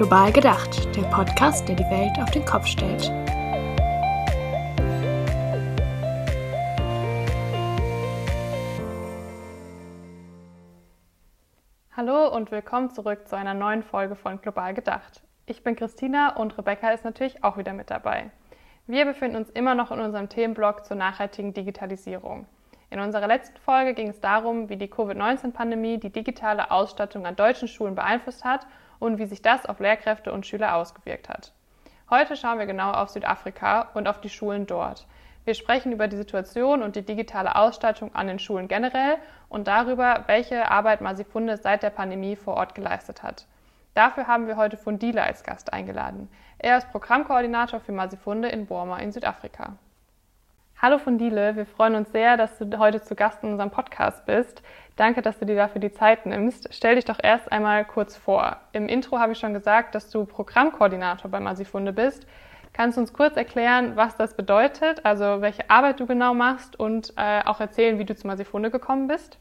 Global gedacht, der Podcast, der die Welt auf den Kopf stellt. Hallo und willkommen zurück zu einer neuen Folge von Global gedacht. Ich bin Christina und Rebecca ist natürlich auch wieder mit dabei. Wir befinden uns immer noch in unserem Themenblock zur nachhaltigen Digitalisierung. In unserer letzten Folge ging es darum, wie die Covid-19-Pandemie die digitale Ausstattung an deutschen Schulen beeinflusst hat und wie sich das auf Lehrkräfte und Schüler ausgewirkt hat. Heute schauen wir genau auf Südafrika und auf die Schulen dort. Wir sprechen über die Situation und die digitale Ausstattung an den Schulen generell und darüber, welche Arbeit Masifunde seit der Pandemie vor Ort geleistet hat. Dafür haben wir heute Fundile als Gast eingeladen. Er ist Programmkoordinator für Masifunde in Burma in Südafrika. Hallo Fundile, wir freuen uns sehr, dass du heute zu Gast in unserem Podcast bist. Danke, dass du dir dafür die Zeit nimmst. Stell dich doch erst einmal kurz vor. Im Intro habe ich schon gesagt, dass du Programmkoordinator bei Masifunde bist. Kannst du uns kurz erklären, was das bedeutet, also welche Arbeit du genau machst und äh, auch erzählen, wie du zu Masifunde gekommen bist?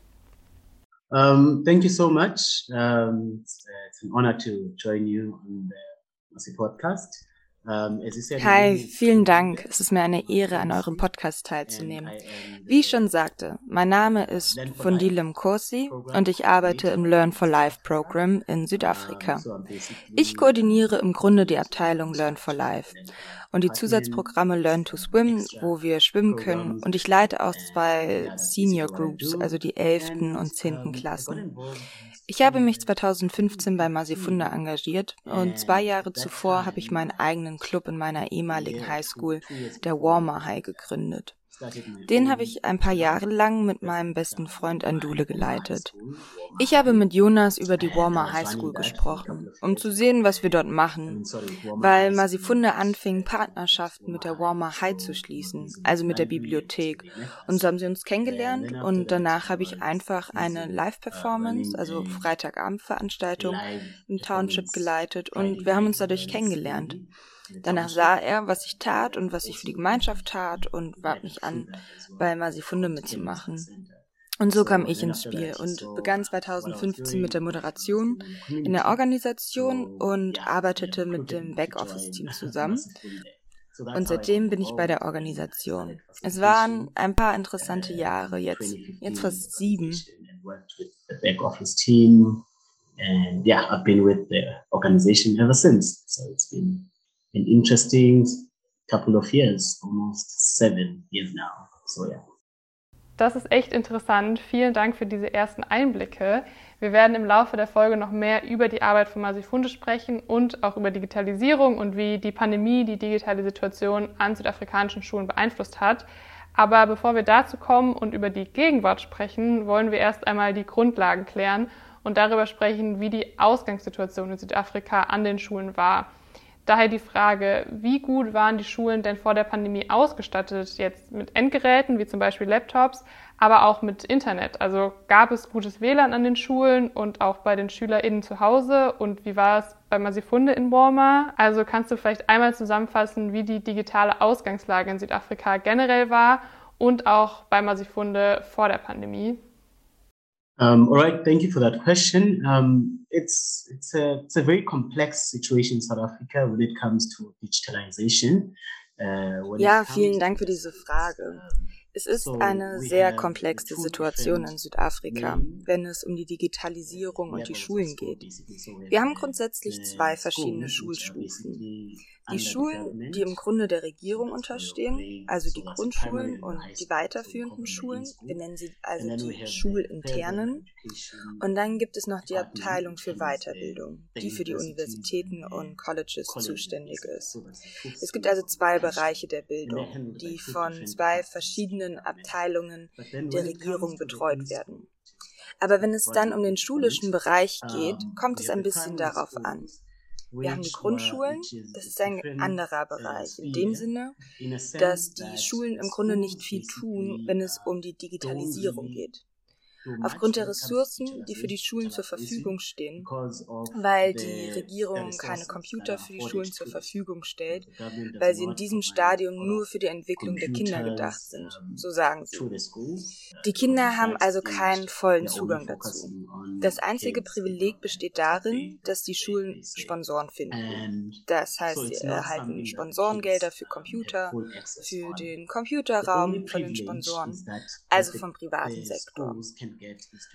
Um, thank you so much. Um, it's, uh, it's an honor to join you on the Masi podcast. Hi, vielen Dank. Es ist mir eine Ehre, an eurem Podcast teilzunehmen. Wie ich schon sagte, mein Name ist Fundilem Kursi und ich arbeite im Learn for Life Program in Südafrika. Ich koordiniere im Grunde die Abteilung Learn for Life und die Zusatzprogramme Learn to Swim, wo wir schwimmen können und ich leite auch zwei Senior Groups, also die elften und zehnten Klassen. Ich habe mich 2015 bei Masifunda engagiert und zwei Jahre zuvor habe ich meinen eigenen Club in meiner ehemaligen Highschool, der Warmer High, gegründet. Den habe ich ein paar Jahre lang mit meinem besten Freund Andule geleitet. Ich habe mit Jonas über die Warmer High School gesprochen, um zu sehen, was wir dort machen, weil Masifunde anfing, Partnerschaften mit der Warmer High zu schließen, also mit der Bibliothek. Und so haben sie uns kennengelernt und danach habe ich einfach eine Live-Performance, also Freitagabendveranstaltung im Township geleitet und wir haben uns dadurch kennengelernt. Danach sah er, was ich tat und was ich für die Gemeinschaft tat und bat mich an, bei Masifunde mitzumachen. Und so kam ich ins Spiel und begann 2015 mit der Moderation in der Organisation und arbeitete mit dem Backoffice-Team zusammen. Und seitdem bin ich bei der Organisation. Es waren ein paar interessante Jahre, jetzt, jetzt fast sieben. And yeah, I've been with the organization ever since. So it's been an interesting couple of years, almost seven years now. So yeah. Das ist echt interessant. Vielen Dank für diese ersten Einblicke. Wir werden im Laufe der Folge noch mehr über die Arbeit von Masifunde sprechen und auch über Digitalisierung und wie die Pandemie die digitale Situation an südafrikanischen Schulen beeinflusst hat. Aber bevor wir dazu kommen und über die Gegenwart sprechen, wollen wir erst einmal die Grundlagen klären und darüber sprechen, wie die Ausgangssituation in Südafrika an den Schulen war. Daher die Frage, wie gut waren die Schulen denn vor der Pandemie ausgestattet, jetzt mit Endgeräten wie zum Beispiel Laptops, aber auch mit Internet? Also gab es gutes WLAN an den Schulen und auch bei den SchülerInnen zu Hause? Und wie war es bei Masifunde in Burma? Also kannst du vielleicht einmal zusammenfassen, wie die digitale Ausgangslage in Südafrika generell war und auch bei Masifunde vor der Pandemie? Um, all right, thank you for that question. Um, it's it's a it's a very complex situation in South Africa when it comes to digitalization. Uh, ja, vielen Dank für diese Frage. Es ist eine sehr komplexe Situation in Südafrika, wenn es um die Digitalisierung und die Schulen geht. Wir haben grundsätzlich zwei verschiedene Schulstufen. Die Schulen, die im Grunde der Regierung unterstehen, also die Grundschulen und die weiterführenden Schulen, wir nennen sie also die schulinternen. Und dann gibt es noch die Abteilung für Weiterbildung, die für die Universitäten und Colleges zuständig ist. Es gibt also zwei Bereiche der Bildung, die von zwei verschiedenen Abteilungen der Regierung betreut werden. Aber wenn es dann um den schulischen Bereich geht, kommt es ein bisschen darauf an. Wir haben die Grundschulen, das ist ein anderer Bereich, in dem Sinne, dass die Schulen im Grunde nicht viel tun, wenn es um die Digitalisierung geht. Aufgrund der Ressourcen, die für die Schulen zur Verfügung stehen, weil die Regierung keine Computer für die Schulen zur Verfügung stellt, weil sie in diesem Stadium nur für die Entwicklung der Kinder gedacht sind, so sagen sie. Die Kinder haben also keinen vollen Zugang dazu. Das einzige Privileg besteht darin, dass die Schulen Sponsoren finden. Das heißt, sie erhalten Sponsorengelder für Computer, für den Computerraum von den Sponsoren, also vom privaten Sektor.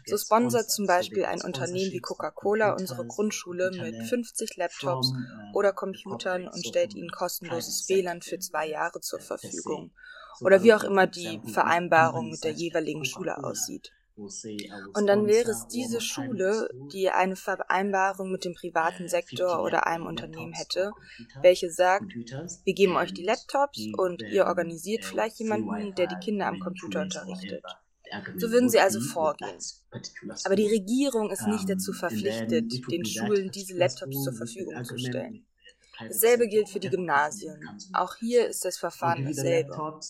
So sponsert zum Beispiel ein Unternehmen wie Coca-Cola unsere Grundschule mit 50 Laptops oder Computern und stellt ihnen kostenloses WLAN für zwei Jahre zur Verfügung. Oder wie auch immer die Vereinbarung mit der jeweiligen Schule aussieht. Und dann wäre es diese Schule, die eine Vereinbarung mit dem privaten Sektor oder einem Unternehmen hätte, welche sagt, wir geben euch die Laptops und ihr organisiert vielleicht jemanden, der die Kinder am Computer unterrichtet. So würden sie also vorgehen. Aber die Regierung ist nicht dazu verpflichtet, den Schulen diese Laptops zur Verfügung zu stellen. Dasselbe gilt für die Gymnasien. Auch hier ist das Verfahren dasselbe.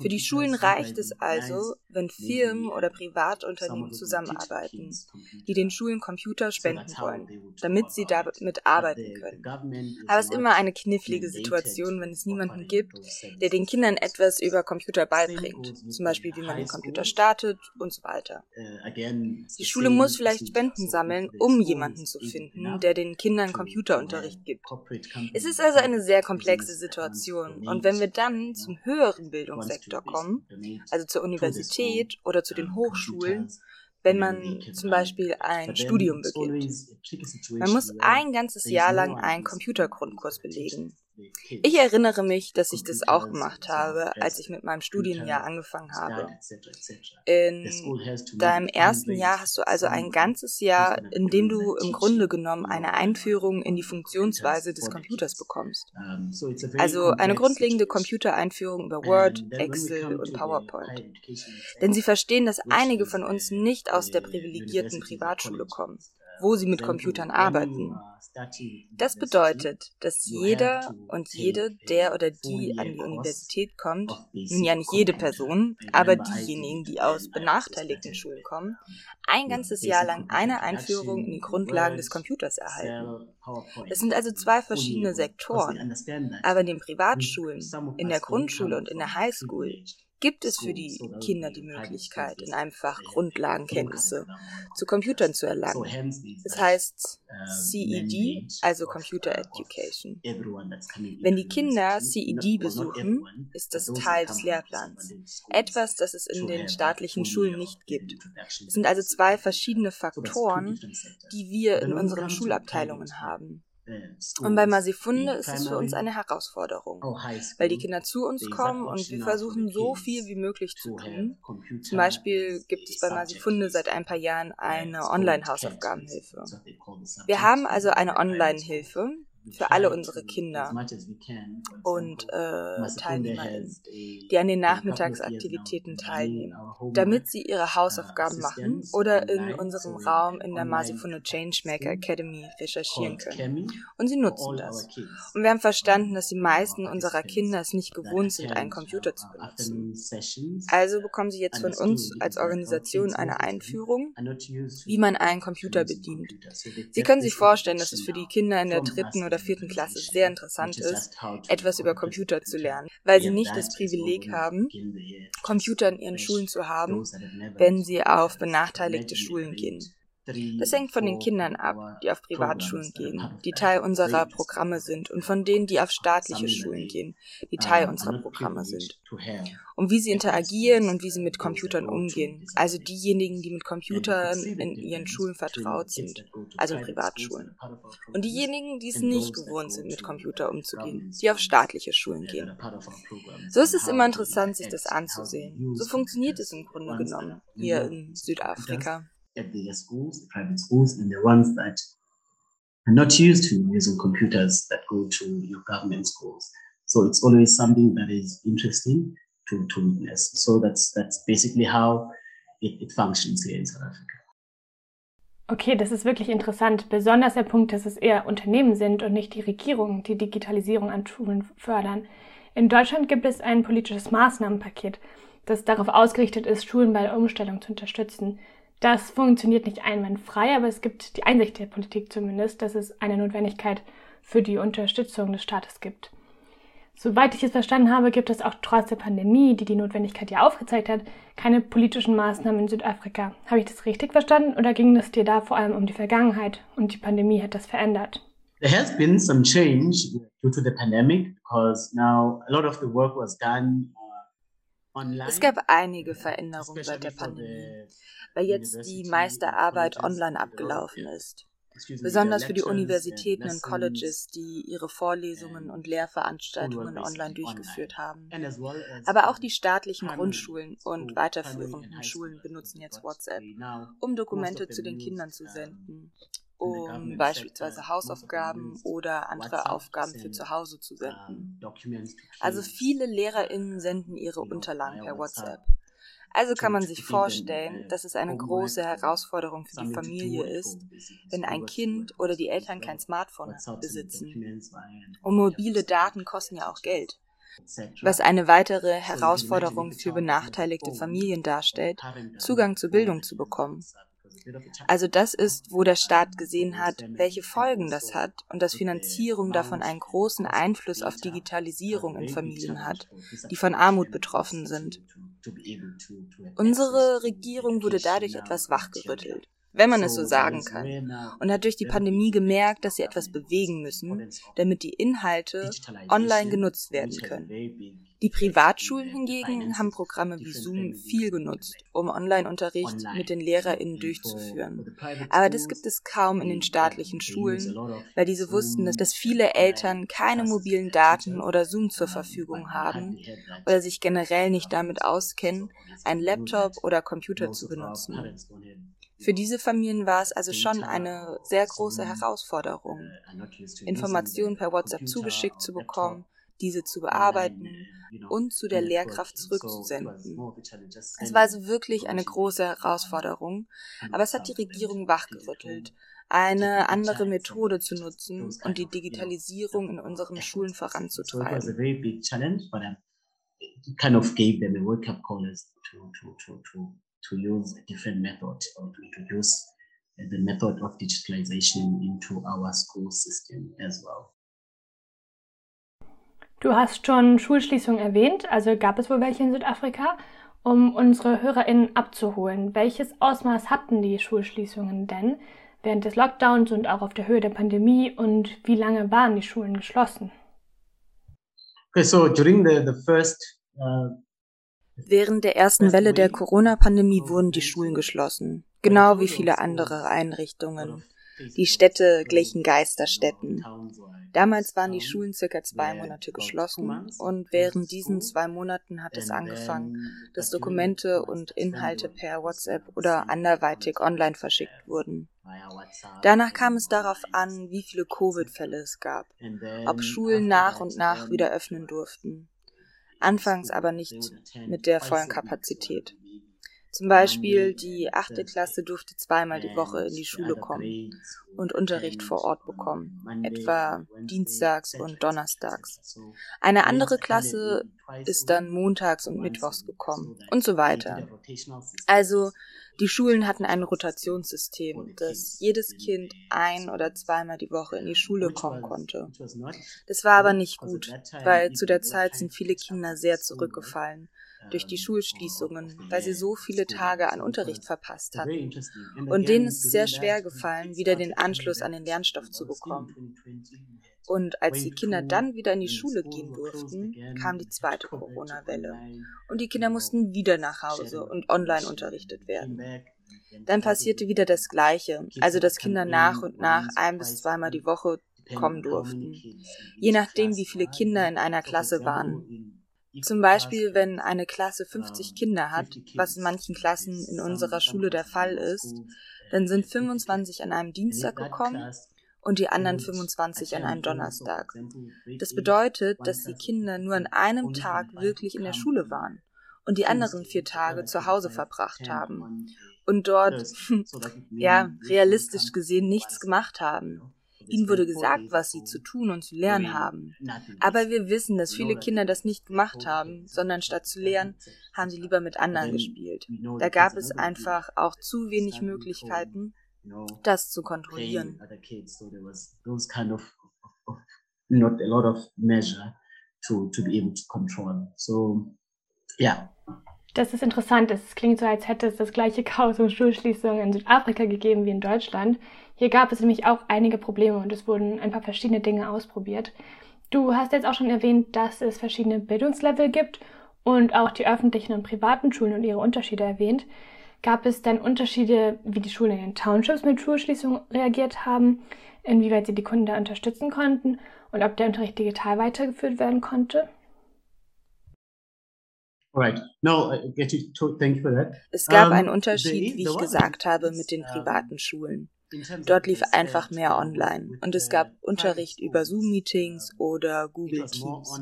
Für die Schulen reicht es also, wenn Firmen oder Privatunternehmen zusammenarbeiten, die den Schulen Computer spenden wollen, damit sie damit arbeiten können. Aber es ist immer eine knifflige Situation, wenn es niemanden gibt, der den Kindern etwas über Computer beibringt, zum Beispiel wie man den Computer startet und so weiter. Die Schule muss vielleicht Spenden sammeln, um jemanden zu finden, der den Kindern Computerunterricht gibt. Es ist also eine sehr komplexe Situation. Und wenn wir dann zum höheren Bildungssektor kommen, also zur Universität oder zu den Hochschulen, wenn man zum Beispiel ein Studium beginnt. Man muss ein ganzes Jahr lang einen Computergrundkurs belegen. Ich erinnere mich, dass ich das auch gemacht habe, als ich mit meinem Studienjahr angefangen habe. In deinem ersten Jahr hast du also ein ganzes Jahr, in dem du im Grunde genommen eine Einführung in die Funktionsweise des Computers bekommst. Also eine grundlegende Computereinführung über Word, Excel und PowerPoint. Denn sie verstehen, dass einige von uns nicht aus der privilegierten Privatschule kommen wo sie mit Computern arbeiten. Das bedeutet, dass jeder und jede, der oder die an die Universität kommt, nun ja nicht jede Person, aber diejenigen, die aus benachteiligten Schulen kommen, ein ganzes Jahr lang eine Einführung in die Grundlagen des Computers erhalten. Das sind also zwei verschiedene Sektoren. Aber in den Privatschulen, in der Grundschule und in der Highschool gibt es für die Kinder die Möglichkeit, in einem Fach Grundlagenkenntnisse zu Computern zu erlangen. Das heißt CED, also Computer Education. Wenn die Kinder CED besuchen, ist das Teil des Lehrplans. Etwas, das es in den staatlichen Schulen nicht gibt. Es sind also zwei verschiedene Faktoren, die wir in unseren Schulabteilungen haben. Und bei Masifunde ist es für uns eine Herausforderung, oh, weil die Kinder zu uns kommen und wir versuchen so viel wie möglich zu tun. Zum Beispiel gibt es bei Masifunde seit ein paar Jahren eine Online-Hausaufgabenhilfe. Wir haben also eine Online-Hilfe, für alle unsere Kinder und äh, Teilnehmerinnen, die an den Nachmittagsaktivitäten teilnehmen, damit sie ihre Hausaufgaben machen oder in unserem Raum in der Masifune Changemaker Academy recherchieren können. Und sie nutzen das. Und wir haben verstanden, dass die meisten unserer Kinder es nicht gewohnt sind, einen Computer zu benutzen. Also bekommen sie jetzt von uns als Organisation eine Einführung, wie man einen Computer bedient. Sie können sich vorstellen, dass es für die Kinder in der dritten oder vierten Klasse sehr interessant ist, etwas über Computer zu lernen, weil sie nicht das Privileg haben, Computer in ihren Schulen zu haben, wenn sie auf benachteiligte Schulen gehen. Das hängt von den Kindern ab, die auf Privatschulen gehen, die Teil unserer Programme sind, und von denen, die auf staatliche Schulen gehen, die Teil unserer Programme sind. Und wie sie interagieren und wie sie mit Computern umgehen. Also diejenigen, die mit Computern in ihren Schulen vertraut sind, also in Privatschulen. Und diejenigen, die es nicht gewohnt sind, mit Computer umzugehen, die auf staatliche Schulen gehen. So ist es immer interessant, sich das anzusehen. So funktioniert es im Grunde genommen hier in Südafrika. At the schools, the private schools, and the ones that are not used to using computers that go to your government schools. So it's always something that is interesting to, to witness. So that's that's basically how it, it functions here in South Africa. Okay, das ist wirklich interessant. Besonders der Punkt, dass es eher Unternehmen sind und nicht die Regierung, die Digitalisierung an Schulen fördern. In Deutschland gibt es ein politisches Maßnahmenpaket, das darauf ausgerichtet ist, Schulen bei der Umstellung zu unterstützen. Das funktioniert nicht einwandfrei, aber es gibt die Einsicht der Politik zumindest, dass es eine Notwendigkeit für die Unterstützung des Staates gibt. Soweit ich es verstanden habe, gibt es auch trotz der Pandemie, die die Notwendigkeit ja aufgezeigt hat, keine politischen Maßnahmen in Südafrika. Habe ich das richtig verstanden oder ging es dir da vor allem um die Vergangenheit und die Pandemie hat das verändert? There has been some change due to the pandemic because now a lot of the work was done uh, es gab einige Veränderungen seit der Pandemie, weil jetzt die meiste Arbeit online abgelaufen ist besonders für die Universitäten und Colleges, die ihre Vorlesungen und Lehrveranstaltungen online durchgeführt haben. Aber auch die staatlichen Grundschulen und weiterführenden Schulen benutzen jetzt WhatsApp, um Dokumente zu den Kindern zu senden um beispielsweise Hausaufgaben oder andere Aufgaben für zu Hause zu senden. Also viele Lehrerinnen senden ihre Unterlagen per WhatsApp. Also kann man sich vorstellen, dass es eine große Herausforderung für die Familie ist, wenn ein Kind oder die Eltern kein Smartphone besitzen. Und mobile Daten kosten ja auch Geld. Was eine weitere Herausforderung für benachteiligte Familien darstellt, Zugang zur Bildung zu bekommen. Also das ist, wo der Staat gesehen hat, welche Folgen das hat und dass Finanzierung davon einen großen Einfluss auf Digitalisierung in Familien hat, die von Armut betroffen sind. Unsere Regierung wurde dadurch etwas wachgerüttelt wenn man es so sagen kann, und hat durch die Pandemie gemerkt, dass sie etwas bewegen müssen, damit die Inhalte online genutzt werden können. Die Privatschulen hingegen haben Programme wie Zoom viel genutzt, um Online-Unterricht mit den LehrerInnen durchzuführen. Aber das gibt es kaum in den staatlichen Schulen, weil diese wussten, dass viele Eltern keine mobilen Daten oder Zoom zur Verfügung haben oder sich generell nicht damit auskennen, einen Laptop oder Computer zu benutzen. Für diese Familien war es also schon eine sehr große Herausforderung, Informationen per WhatsApp zugeschickt zu bekommen, diese zu bearbeiten und zu der Lehrkraft zurückzusenden. Es war also wirklich eine große Herausforderung, aber es hat die Regierung wachgerüttelt, eine andere Methode zu nutzen und die Digitalisierung in unseren Schulen voranzutreiben. kind of gave them a wake-up call to, to, to, to to use a different method or to introduce the method of digitalization into our school system as well. Du hast schon Schulschließungen erwähnt, also gab es wohl welche in Südafrika. Um unsere HörerInnen abzuholen, welches Ausmaß hatten die Schulschließungen denn während des Lockdowns und auch auf der Höhe der Pandemie und wie lange waren die Schulen geschlossen? Okay, so during the, the first uh, Während der ersten Welle der Corona-Pandemie wurden die Schulen geschlossen, genau wie viele andere Einrichtungen. Die Städte glichen Geisterstädten. Damals waren die Schulen circa zwei Monate geschlossen und während diesen zwei Monaten hat es angefangen, dass Dokumente und Inhalte per WhatsApp oder anderweitig online verschickt wurden. Danach kam es darauf an, wie viele Covid-Fälle es gab, ob Schulen nach und nach wieder öffnen durften anfangs aber nicht mit der vollen Kapazität. Zum Beispiel die achte Klasse durfte zweimal die Woche in die Schule kommen und Unterricht vor Ort bekommen, etwa dienstags und donnerstags. Eine andere Klasse ist dann montags und mittwochs gekommen und so weiter. Also die Schulen hatten ein Rotationssystem, dass jedes Kind ein oder zweimal die Woche in die Schule kommen konnte. Das war aber nicht gut, weil zu der Zeit sind viele Kinder sehr zurückgefallen durch die Schulschließungen, weil sie so viele Tage an Unterricht verpasst hatten. Und denen ist es sehr schwer gefallen, wieder den Anschluss an den Lernstoff zu bekommen. Und als die Kinder dann wieder in die Schule gehen durften, kam die zweite Corona-Welle. Und die Kinder mussten wieder nach Hause und online unterrichtet werden. Dann passierte wieder das Gleiche, also dass Kinder nach und nach ein bis zweimal die Woche kommen durften, je nachdem, wie viele Kinder in einer Klasse waren. Zum Beispiel, wenn eine Klasse 50 Kinder hat, was in manchen Klassen in unserer Schule der Fall ist, dann sind 25 an einem Dienstag gekommen und die anderen 25 an einem Donnerstag. Das bedeutet, dass die Kinder nur an einem Tag wirklich in der Schule waren und die anderen vier Tage zu Hause verbracht haben und dort, ja, realistisch gesehen nichts gemacht haben. Ihnen wurde gesagt, was Sie zu tun und zu lernen haben. Aber wir wissen, dass viele Kinder das nicht gemacht haben, sondern statt zu lernen, haben sie lieber mit anderen gespielt. Da gab es einfach auch zu wenig Möglichkeiten, das zu kontrollieren. Not a lot of measure to, to be able to control. So, yeah. Das ist interessant. Es klingt so, als hätte es das gleiche Chaos um Schulschließungen in Südafrika gegeben wie in Deutschland. Hier gab es nämlich auch einige Probleme und es wurden ein paar verschiedene Dinge ausprobiert. Du hast jetzt auch schon erwähnt, dass es verschiedene Bildungslevel gibt und auch die öffentlichen und privaten Schulen und ihre Unterschiede erwähnt. Gab es denn Unterschiede, wie die Schulen in den Townships mit Schulschließungen reagiert haben, inwieweit sie die Kunden da unterstützen konnten und ob der Unterricht digital weitergeführt werden konnte? Es gab einen Unterschied, wie ich gesagt habe, mit den privaten Schulen. Dort lief einfach mehr online und es gab Unterricht über Zoom-Meetings oder Google Teams.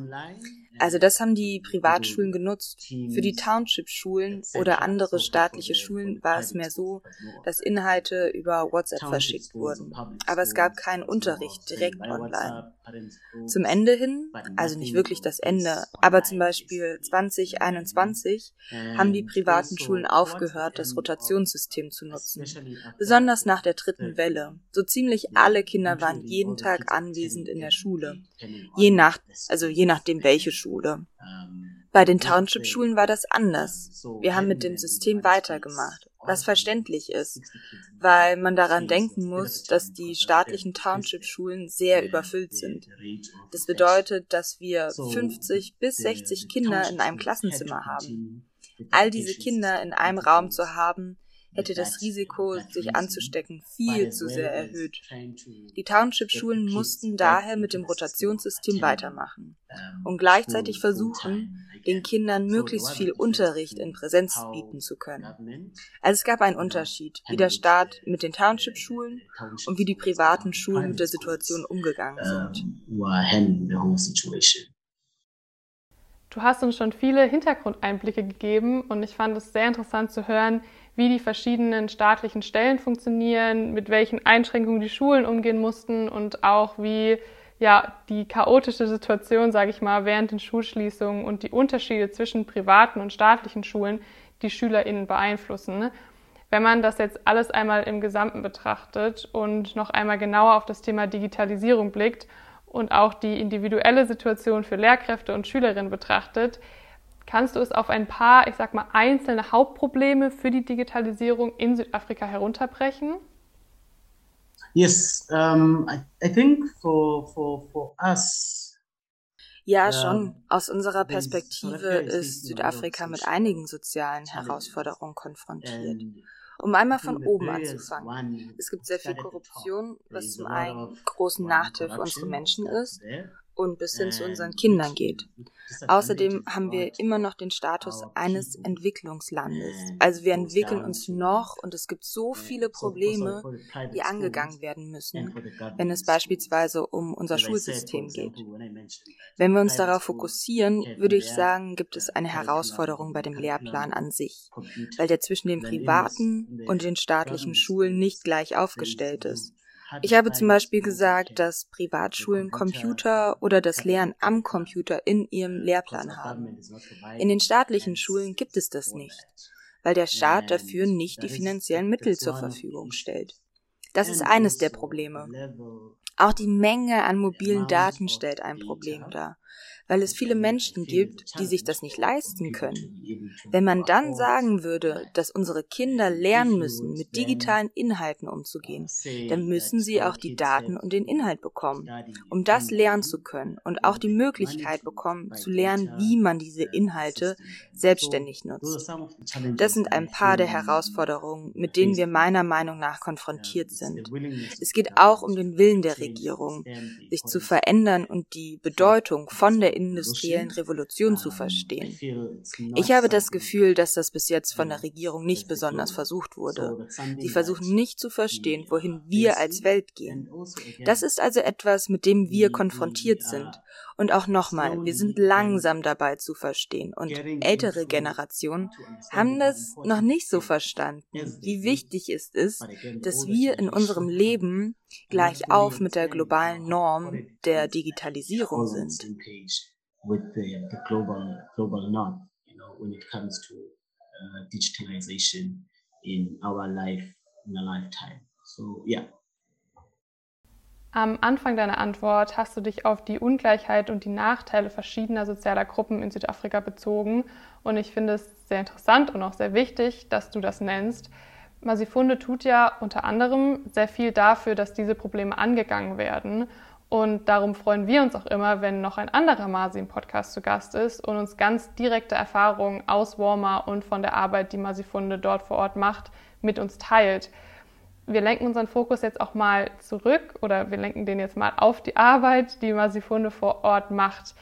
Also das haben die Privatschulen genutzt. Für die Township-Schulen oder andere staatliche Schulen war es mehr so, dass Inhalte über WhatsApp verschickt wurden. Aber es gab keinen Unterricht direkt online. Zum Ende hin, also nicht wirklich das Ende, aber zum Beispiel 2021 haben die privaten Schulen aufgehört, das Rotationssystem zu nutzen. Besonders nach der dritten Welle. So ziemlich alle Kinder waren jeden Tag anwesend in der Schule. Je nach, also je nachdem welche Schule. Schule. Bei den Township-Schulen war das anders. Wir haben mit dem System weitergemacht, was verständlich ist, weil man daran denken muss, dass die staatlichen Township-Schulen sehr überfüllt sind. Das bedeutet, dass wir 50 bis 60 Kinder in einem Klassenzimmer haben. All diese Kinder in einem Raum zu haben, hätte das Risiko, sich anzustecken, viel zu sehr erhöht. Die Township-Schulen mussten daher mit dem Rotationssystem weitermachen und gleichzeitig versuchen, den Kindern möglichst viel Unterricht in Präsenz bieten zu können. Also es gab einen Unterschied, wie der Staat mit den Township-Schulen und wie die privaten Schulen mit der Situation umgegangen sind. Du hast uns schon viele Hintergrundeinblicke gegeben und ich fand es sehr interessant zu hören, wie die verschiedenen staatlichen Stellen funktionieren, mit welchen Einschränkungen die Schulen umgehen mussten und auch wie ja die chaotische Situation, sage ich mal, während den Schulschließungen und die Unterschiede zwischen privaten und staatlichen Schulen die SchülerInnen beeinflussen. Ne? Wenn man das jetzt alles einmal im Gesamten betrachtet und noch einmal genauer auf das Thema Digitalisierung blickt und auch die individuelle Situation für Lehrkräfte und Schülerinnen betrachtet, Kannst du es auf ein paar, ich sag mal, einzelne Hauptprobleme für die Digitalisierung in Südafrika herunterbrechen? Yes, um, I, I think for, for, for us ja, schon. Aus unserer Perspektive ist Südafrika mit einigen sozialen Herausforderungen konfrontiert. Um einmal von oben anzufangen. Es gibt sehr viel Korruption, was zum einen großen Nachteil für unsere Menschen ist und bis hin zu unseren Kindern geht. Außerdem haben wir immer noch den Status eines Entwicklungslandes. Also wir entwickeln uns noch und es gibt so viele Probleme, die angegangen werden müssen, wenn es beispielsweise um unser Schulsystem geht. Wenn wir uns darauf fokussieren, würde ich sagen, gibt es eine Herausforderung bei dem Lehrplan an sich, weil der zwischen den privaten und den staatlichen Schulen nicht gleich aufgestellt ist. Ich habe zum Beispiel gesagt, dass Privatschulen Computer oder das Lernen am Computer in ihrem Lehrplan haben. In den staatlichen Schulen gibt es das nicht, weil der Staat dafür nicht die finanziellen Mittel zur Verfügung stellt. Das ist eines der Probleme. Auch die Menge an mobilen Daten stellt ein Problem dar weil es viele Menschen gibt, die sich das nicht leisten können. Wenn man dann sagen würde, dass unsere Kinder lernen müssen, mit digitalen Inhalten umzugehen, dann müssen sie auch die Daten und den Inhalt bekommen, um das lernen zu können und auch die Möglichkeit bekommen, zu lernen, wie man diese Inhalte selbstständig nutzt. Das sind ein paar der Herausforderungen, mit denen wir meiner Meinung nach konfrontiert sind. Es geht auch um den Willen der Regierung, sich zu verändern und die Bedeutung von der industriellen Revolution zu verstehen. Ich habe das Gefühl, dass das bis jetzt von der Regierung nicht besonders versucht wurde. Sie versuchen nicht zu verstehen, wohin wir als Welt gehen. Das ist also etwas, mit dem wir konfrontiert sind Und auch nochmal, wir sind langsam dabei zu verstehen. Und ältere Generationen haben das noch nicht so verstanden, wie wichtig es ist, dass wir in unserem Leben gleich auf mit der globalen Norm der Digitalisierung sind. in our life in a lifetime. So yeah. Am Anfang deiner Antwort hast du dich auf die Ungleichheit und die Nachteile verschiedener sozialer Gruppen in Südafrika bezogen. Und ich finde es sehr interessant und auch sehr wichtig, dass du das nennst. Masifunde tut ja unter anderem sehr viel dafür, dass diese Probleme angegangen werden. Und darum freuen wir uns auch immer, wenn noch ein anderer Masi im Podcast zu Gast ist und uns ganz direkte Erfahrungen aus Warmer und von der Arbeit, die Masifunde dort vor Ort macht, mit uns teilt wir lenken unseren Fokus jetzt auch mal zurück oder wir lenken den jetzt mal auf die Arbeit, die Masifunde vor Ort macht.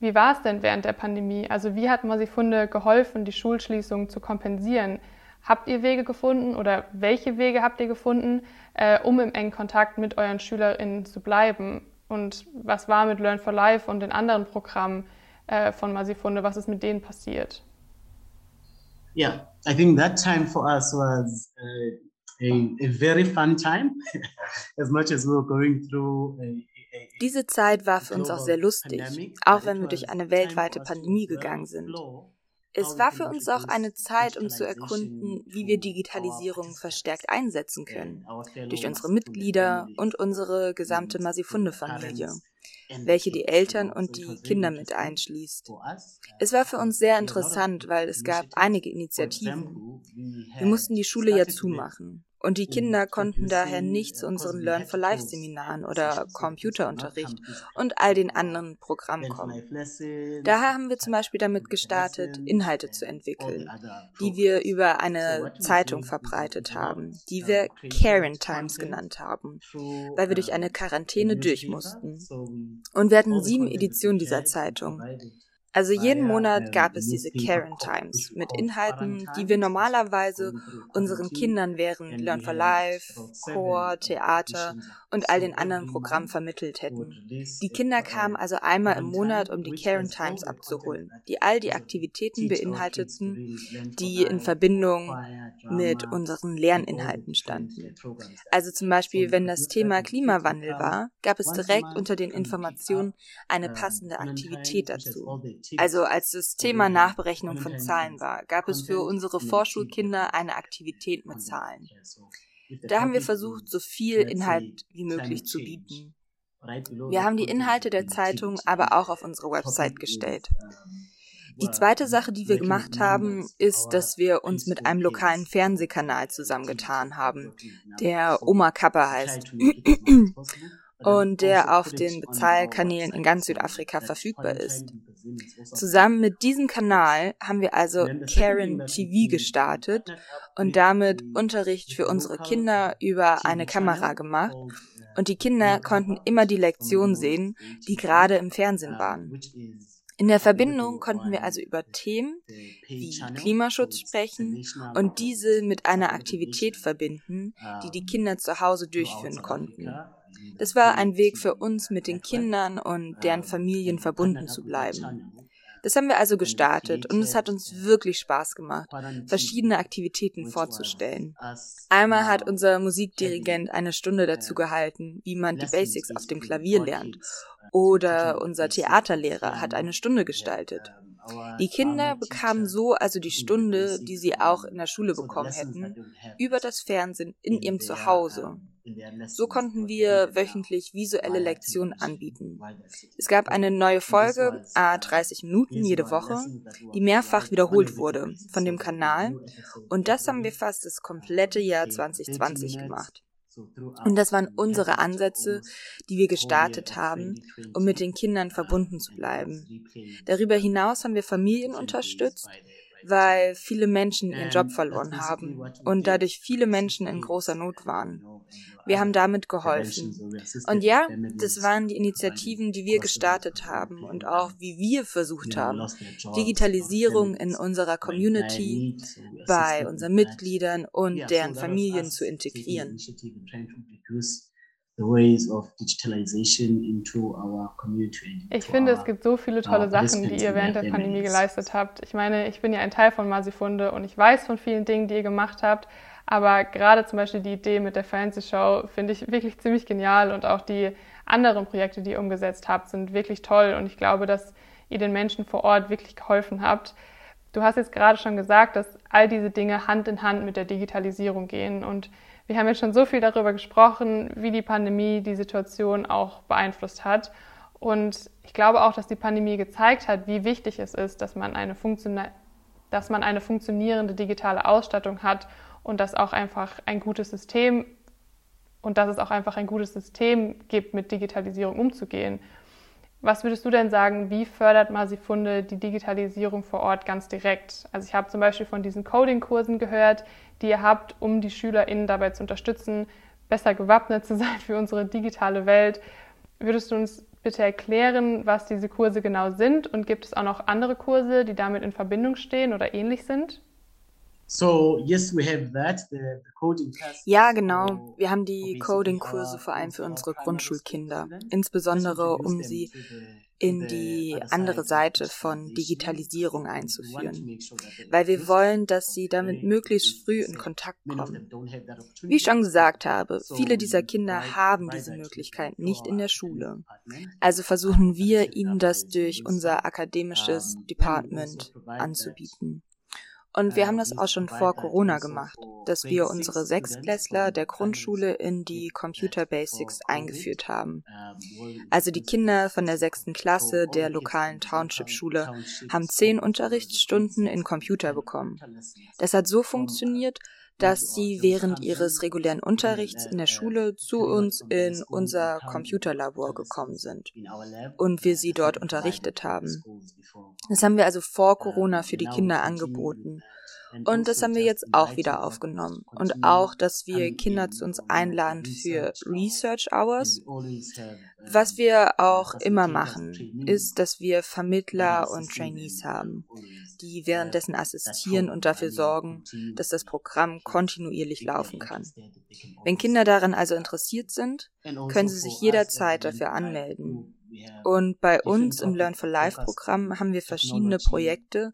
Wie war es denn während der Pandemie? Also wie hat Masifunde geholfen, die Schulschließung zu kompensieren? Habt ihr Wege gefunden oder welche Wege habt ihr gefunden, äh, um im engen Kontakt mit euren SchülerInnen zu bleiben? Und was war mit Learn for Life und den anderen Programmen äh, von Masifunde? Was ist mit denen passiert? Yeah, I think that time for us was uh, a, a very fun time, as much as we were going through a, diese Zeit war für uns auch sehr lustig, auch wenn wir durch eine weltweite Pandemie gegangen sind. Es war für uns auch eine Zeit, um zu erkunden, wie wir Digitalisierung verstärkt einsetzen können, durch unsere Mitglieder und unsere gesamte Masifunde-Familie welche die Eltern und die Kinder mit einschließt. Es war für uns sehr interessant, weil es gab einige Initiativen. Wir mussten die Schule ja zumachen. Und die Kinder konnten daher nicht zu unseren Learn for Life Seminaren oder Computerunterricht und all den anderen Programmen kommen. Daher haben wir zum Beispiel damit gestartet, Inhalte zu entwickeln, die wir über eine Zeitung verbreitet haben, die wir Karen Times genannt haben, weil wir durch eine Quarantäne durch mussten. Und wir hatten sieben Editionen dieser Zeitung. Also jeden Monat gab es diese Karen Times mit Inhalten, die wir normalerweise unseren Kindern während Learn for Life, Chor, Theater und all den anderen Programmen vermittelt hätten. Die Kinder kamen also einmal im Monat, um die Karen Times abzuholen, die all die Aktivitäten beinhalteten, die in Verbindung mit unseren Lerninhalten standen. Also zum Beispiel, wenn das Thema Klimawandel war, gab es direkt unter den Informationen eine passende Aktivität dazu. Also als das Thema Nachberechnung von Zahlen war, gab es für unsere Vorschulkinder eine Aktivität mit Zahlen. Da haben wir versucht, so viel Inhalt wie möglich zu bieten. Wir haben die Inhalte der Zeitung aber auch auf unsere Website gestellt. Die zweite Sache, die wir gemacht haben, ist, dass wir uns mit einem lokalen Fernsehkanal zusammengetan haben, der Oma Kappa heißt. und der auf den Bezahlkanälen in ganz Südafrika verfügbar ist. Zusammen mit diesem Kanal haben wir also Karen TV gestartet und damit Unterricht für unsere Kinder über eine Kamera gemacht und die Kinder konnten immer die Lektionen sehen, die gerade im Fernsehen waren. In der Verbindung konnten wir also über Themen wie Klimaschutz sprechen und diese mit einer Aktivität verbinden, die die Kinder zu Hause durchführen konnten. Das war ein Weg für uns, mit den Kindern und deren Familien verbunden zu bleiben. Das haben wir also gestartet und es hat uns wirklich Spaß gemacht, verschiedene Aktivitäten vorzustellen. Einmal hat unser Musikdirigent eine Stunde dazu gehalten, wie man die Basics auf dem Klavier lernt. Oder unser Theaterlehrer hat eine Stunde gestaltet. Die Kinder bekamen so also die Stunde, die sie auch in der Schule bekommen hätten, über das Fernsehen in ihrem Zuhause. So konnten wir wöchentlich visuelle Lektionen anbieten. Es gab eine neue Folge, a 30 Minuten jede Woche, die mehrfach wiederholt wurde von dem Kanal. Und das haben wir fast das komplette Jahr 2020 gemacht. Und das waren unsere Ansätze, die wir gestartet haben, um mit den Kindern verbunden zu bleiben. Darüber hinaus haben wir Familien unterstützt, weil viele Menschen ihren Job verloren haben und dadurch viele Menschen in großer Not waren. Wir haben damit geholfen. Und ja, das waren die Initiativen, die wir gestartet haben und auch wie wir versucht haben, Digitalisierung in unserer Community, bei unseren Mitgliedern und deren Familien zu integrieren. Ich finde, es gibt so viele tolle Sachen, die ihr während der Pandemie geleistet habt. Ich meine, ich bin ja ein Teil von Masifunde und ich weiß von vielen Dingen, die ihr gemacht habt. Aber gerade zum Beispiel die Idee mit der Fernsehshow finde ich wirklich ziemlich genial und auch die anderen Projekte, die ihr umgesetzt habt, sind wirklich toll. Und ich glaube, dass ihr den Menschen vor Ort wirklich geholfen habt. Du hast jetzt gerade schon gesagt, dass all diese Dinge Hand in Hand mit der Digitalisierung gehen und wir haben jetzt schon so viel darüber gesprochen, wie die Pandemie die Situation auch beeinflusst hat. Und ich glaube auch, dass die Pandemie gezeigt hat, wie wichtig es ist, dass man eine, dass man eine funktionierende digitale Ausstattung hat und dass auch einfach ein gutes System und dass es auch einfach ein gutes System gibt, mit Digitalisierung umzugehen. Was würdest du denn sagen, wie fördert Masifunde die Digitalisierung vor Ort ganz direkt? Also ich habe zum Beispiel von diesen Coding-Kursen gehört, die ihr habt, um die SchülerInnen dabei zu unterstützen, besser gewappnet zu sein für unsere digitale Welt. Würdest du uns bitte erklären, was diese Kurse genau sind und gibt es auch noch andere Kurse, die damit in Verbindung stehen oder ähnlich sind? So, yes, we have that, the, the coding ja, genau. Wir haben die Coding-Kurse vor allem für unsere Grundschulkinder, insbesondere um sie in die andere Seite von Digitalisierung einzuführen, weil wir wollen, dass sie damit möglichst früh in Kontakt kommen. Wie ich schon gesagt habe, viele dieser Kinder haben diese Möglichkeit nicht in der Schule. Also versuchen wir ihnen das durch unser akademisches Department anzubieten. Und wir haben das auch schon vor Corona gemacht, dass wir unsere Sechsklässler der Grundschule in die Computer Basics eingeführt haben. Also die Kinder von der sechsten Klasse der lokalen Township-Schule haben zehn Unterrichtsstunden in Computer bekommen. Das hat so funktioniert, dass sie während ihres regulären Unterrichts in der Schule zu uns in unser Computerlabor gekommen sind und wir sie dort unterrichtet haben. Das haben wir also vor Corona für die Kinder angeboten. Und das haben wir jetzt auch wieder aufgenommen. Und auch, dass wir Kinder zu uns einladen für Research Hours. Was wir auch immer machen, ist, dass wir Vermittler und Trainees haben, die währenddessen assistieren und dafür sorgen, dass das Programm kontinuierlich laufen kann. Wenn Kinder daran also interessiert sind, können sie sich jederzeit dafür anmelden. Und bei uns im Learn for Life Programm haben wir verschiedene Projekte,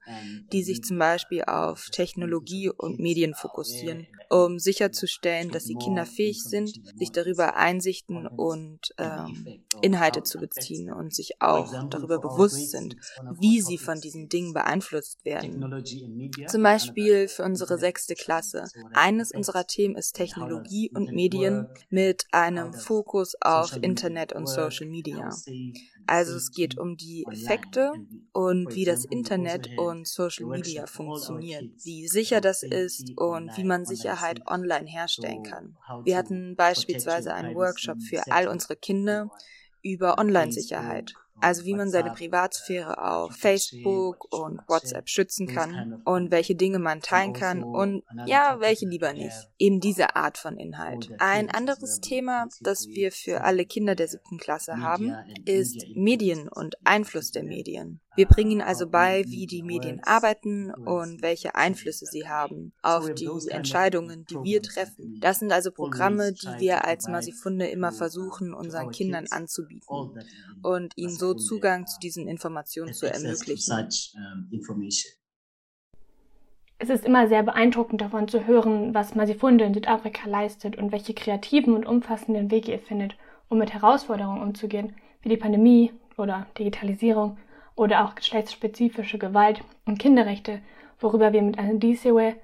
die sich zum Beispiel auf Technologie und Medien fokussieren, um sicherzustellen, dass die Kinder fähig sind, sich darüber Einsichten und ähm, Inhalte zu beziehen und sich auch darüber bewusst sind, wie sie von diesen Dingen beeinflusst werden. Zum Beispiel für unsere sechste Klasse. Eines unserer Themen ist Technologie und Medien mit einem Fokus auf Internet und Social Media. Also es geht um die Effekte und wie das Internet und Social Media funktionieren, wie sicher das ist und wie man Sicherheit online herstellen kann. Wir hatten beispielsweise einen Workshop für all unsere Kinder über Online-Sicherheit also wie man seine Privatsphäre auf Facebook und WhatsApp schützen kann und welche Dinge man teilen kann und ja, welche lieber nicht. Eben diese Art von Inhalt. Ein anderes Thema, das wir für alle Kinder der siebten Klasse haben, ist Medien und Einfluss der Medien. Wir bringen also bei, wie die Medien arbeiten und welche Einflüsse sie haben auf die Entscheidungen, die wir treffen. Das sind also Programme, die wir als Masifunde immer versuchen, unseren Kindern anzubieten und ihnen so Zugang zu diesen Informationen zu ermöglichen. Es ist immer sehr beeindruckend davon zu hören, was Masifunde in Südafrika leistet und welche kreativen und umfassenden Wege ihr findet, um mit Herausforderungen umzugehen, wie die Pandemie oder Digitalisierung oder auch geschlechtsspezifische Gewalt und Kinderrechte, worüber wir mit Andisewe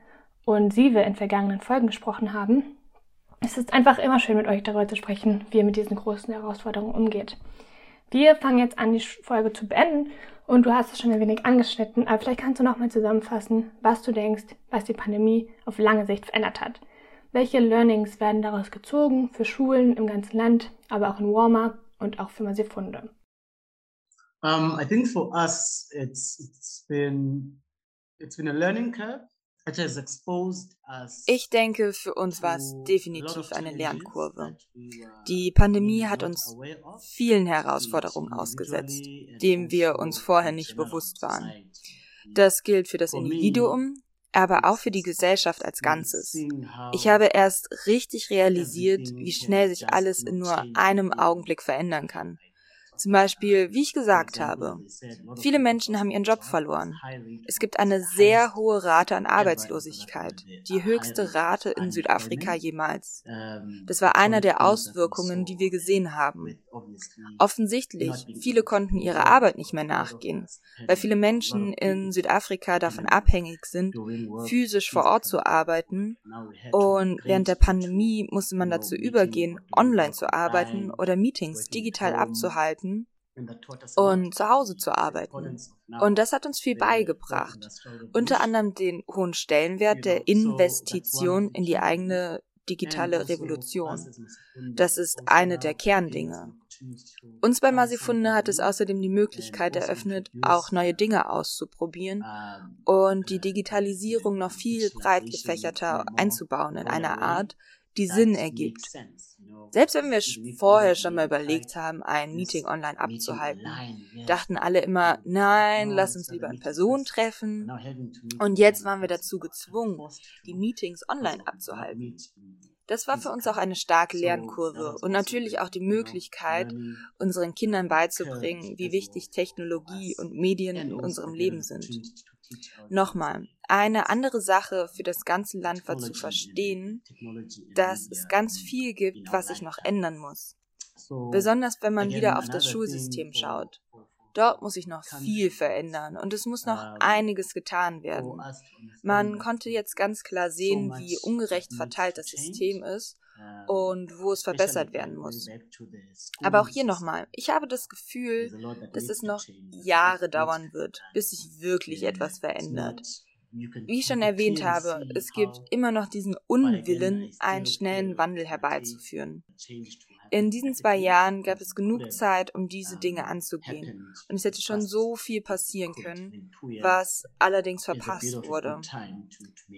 und Sive in vergangenen Folgen gesprochen haben. Es ist einfach immer schön, mit euch darüber zu sprechen, wie ihr mit diesen großen Herausforderungen umgeht. Wir fangen jetzt an, die Folge zu beenden und du hast es schon ein wenig angeschnitten, aber vielleicht kannst du nochmal zusammenfassen, was du denkst, was die Pandemie auf lange Sicht verändert hat. Welche Learnings werden daraus gezogen für Schulen im ganzen Land, aber auch in Warmer und auch für Masifunde? Um, I think for us, it's it's been it's been a learning curve. Ich denke, für uns war es definitiv eine Lernkurve. Die Pandemie hat uns vielen Herausforderungen ausgesetzt, denen wir uns vorher nicht bewusst waren. Das gilt für das Individuum, aber auch für die Gesellschaft als Ganzes. Ich habe erst richtig realisiert, wie schnell sich alles in nur einem Augenblick verändern kann. Zum Beispiel, wie ich gesagt habe, viele Menschen haben ihren Job verloren. Es gibt eine sehr hohe Rate an Arbeitslosigkeit, die höchste Rate in Südafrika jemals. Das war einer der Auswirkungen, die wir gesehen haben. Offensichtlich, viele konnten ihrer Arbeit nicht mehr nachgehen, weil viele Menschen in Südafrika davon abhängig sind, physisch vor Ort zu arbeiten. Und während der Pandemie musste man dazu übergehen, online zu arbeiten oder Meetings digital abzuhalten und zu Hause zu arbeiten. Und das hat uns viel beigebracht. Unter anderem den hohen Stellenwert der Investition in die eigene digitale Revolution. Das ist eine der Kerndinge. Uns bei Masifunde hat es außerdem die Möglichkeit eröffnet, auch neue Dinge auszuprobieren und die Digitalisierung noch viel breit gefächerter einzubauen in einer Art, die Sinn ergibt. Selbst wenn wir vorher schon mal überlegt haben, ein Meeting online abzuhalten, dachten alle immer, nein, lass uns lieber in Person treffen. Und jetzt waren wir dazu gezwungen, die Meetings online abzuhalten. Das war für uns auch eine starke Lernkurve und natürlich auch die Möglichkeit, unseren Kindern beizubringen, wie wichtig Technologie und Medien in unserem Leben sind. Nochmal, eine andere Sache für das ganze Land war zu verstehen, dass es ganz viel gibt, was sich noch ändern muss. Besonders wenn man wieder auf das Schulsystem schaut. Dort muss sich noch viel verändern und es muss noch einiges getan werden. Man konnte jetzt ganz klar sehen, wie ungerecht verteilt das System ist und wo es verbessert werden muss. Aber auch hier nochmal, ich habe das Gefühl, dass es noch Jahre dauern wird, bis sich wirklich etwas verändert. Wie ich schon erwähnt habe, es gibt immer noch diesen Unwillen, einen schnellen Wandel herbeizuführen. In diesen zwei Jahren gab es genug Zeit, um diese Dinge anzugehen. Und es hätte schon so viel passieren können, was allerdings verpasst wurde.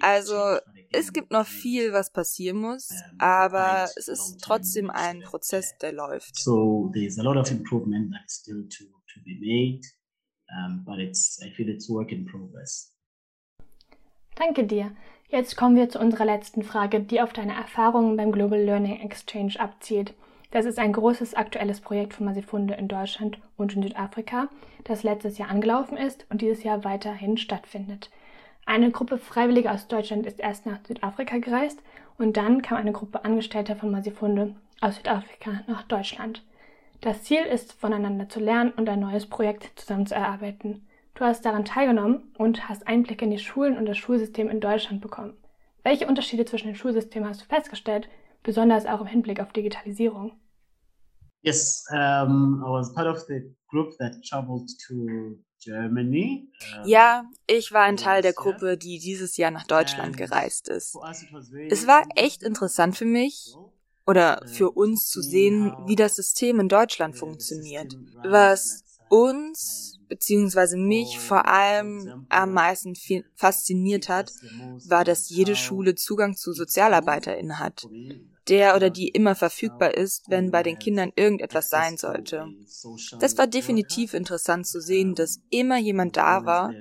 Also, es gibt noch viel, was passieren muss, aber es ist trotzdem ein Prozess, der läuft. So, there's a lot of improvement that's still to, to be made, um, but it's, I feel it's work in progress. Danke dir. Jetzt kommen wir zu unserer letzten Frage, die auf deine Erfahrungen beim Global Learning Exchange abzielt. Das ist ein großes aktuelles Projekt von Masifunde in Deutschland und in Südafrika, das letztes Jahr angelaufen ist und dieses Jahr weiterhin stattfindet. Eine Gruppe Freiwilliger aus Deutschland ist erst nach Südafrika gereist und dann kam eine Gruppe Angestellter von Masifunde aus Südafrika nach Deutschland. Das Ziel ist, voneinander zu lernen und ein neues Projekt zusammen zu erarbeiten. Du hast daran teilgenommen und hast Einblicke in die Schulen und das Schulsystem in Deutschland bekommen. Welche Unterschiede zwischen den Schulsystemen hast du festgestellt, besonders auch im Hinblick auf Digitalisierung? Yes, um, I was part of the group that traveled to Germany. Ja, ich war ein Teil der Gruppe, die dieses Jahr nach Deutschland gereist ist. Es war echt interessant für mich oder für uns zu sehen, wie das System in Deutschland funktioniert. Was uns beziehungsweise mich vor allem am meisten fasziniert hat, war, dass jede Schule Zugang zu SozialarbeiterInnen hat der oder die immer verfügbar ist, wenn bei den Kindern irgendetwas sein sollte. Das war definitiv interessant zu sehen, dass immer jemand da war,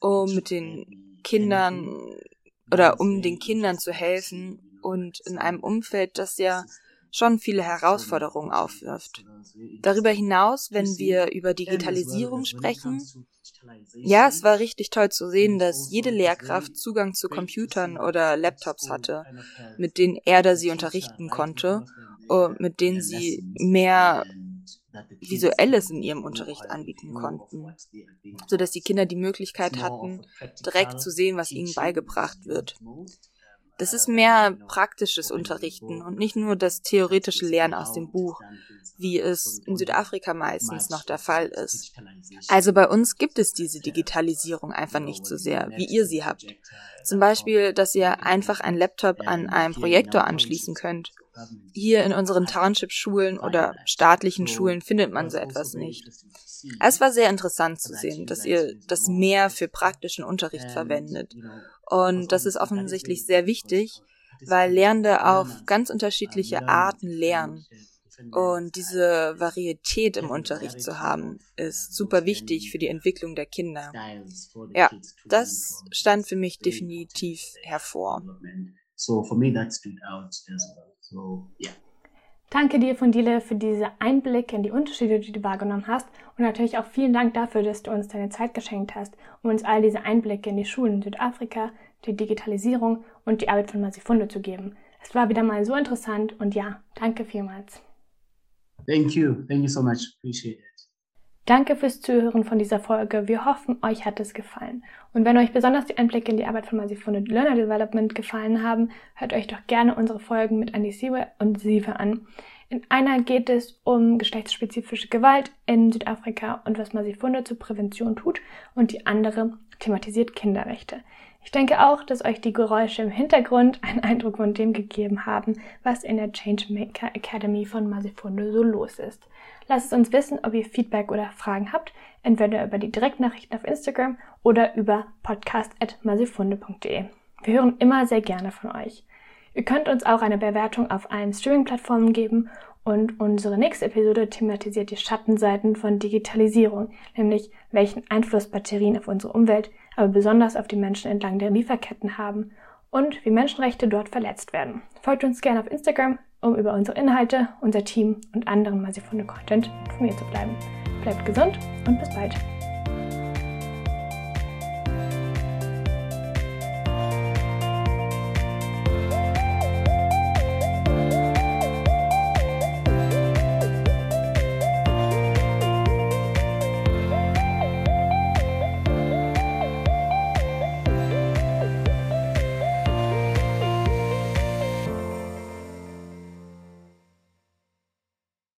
um mit den Kindern oder um den Kindern zu helfen und in einem Umfeld, das ja schon viele Herausforderungen aufwirft. Darüber hinaus, wenn wir über Digitalisierung sprechen, ja, es war richtig toll zu sehen, dass jede Lehrkraft Zugang zu Computern oder Laptops hatte, mit denen er oder sie unterrichten konnte und mit denen sie mehr Visuelles in ihrem Unterricht anbieten konnten, so dass die Kinder die Möglichkeit hatten, direkt zu sehen, was ihnen beigebracht wird. Das ist mehr praktisches Unterrichten und nicht nur das theoretische Lernen aus dem Buch, wie es in Südafrika meistens noch der Fall ist. Also bei uns gibt es diese Digitalisierung einfach nicht so sehr, wie ihr sie habt. Zum Beispiel, dass ihr einfach einen Laptop an einen Projektor anschließen könnt. Hier in unseren Township-Schulen oder staatlichen Schulen findet man so etwas nicht. Es war sehr interessant zu sehen, dass ihr das mehr für praktischen Unterricht verwendet. Und das ist offensichtlich sehr wichtig, weil Lernende auf ganz unterschiedliche Arten lernen. Und diese Varietät im Unterricht zu haben, ist super wichtig für die Entwicklung der Kinder. Ja, das stand für mich definitiv hervor. So for me that stood out as well. So yeah. Danke dir, Fundile, für diese Einblicke in die Unterschiede, die du wahrgenommen hast. Und natürlich auch vielen Dank dafür, dass du uns deine Zeit geschenkt hast, um uns all diese Einblicke in die Schulen in Südafrika, die Digitalisierung und die Arbeit von Masifunde zu geben. Es war wieder mal so interessant und ja, danke vielmals. Thank you. Thank you so much. Appreciate it. Danke fürs Zuhören von dieser Folge. Wir hoffen, euch hat es gefallen. Und wenn euch besonders die Einblicke in die Arbeit von Masifunde Learner Development gefallen haben, hört euch doch gerne unsere Folgen mit Andy Siwe und Sive an. In einer geht es um geschlechtsspezifische Gewalt in Südafrika und was Masifunde zur Prävention tut und die andere thematisiert Kinderrechte. Ich denke auch, dass euch die Geräusche im Hintergrund einen Eindruck von dem gegeben haben, was in der Changemaker Academy von Masifunde so los ist. Lasst es uns wissen, ob ihr Feedback oder Fragen habt, entweder über die Direktnachrichten auf Instagram oder über podcast.masifunde.de. Wir hören immer sehr gerne von euch. Ihr könnt uns auch eine Bewertung auf allen Streaming-Plattformen geben und unsere nächste Episode thematisiert die Schattenseiten von Digitalisierung, nämlich welchen Einfluss Batterien auf unsere Umwelt, aber besonders auf die Menschen entlang der Lieferketten haben und wie Menschenrechte dort verletzt werden. Folgt uns gerne auf Instagram, um über unsere Inhalte, unser Team und anderen Masifunde Content informiert zu bleiben. Bleibt gesund und bis bald.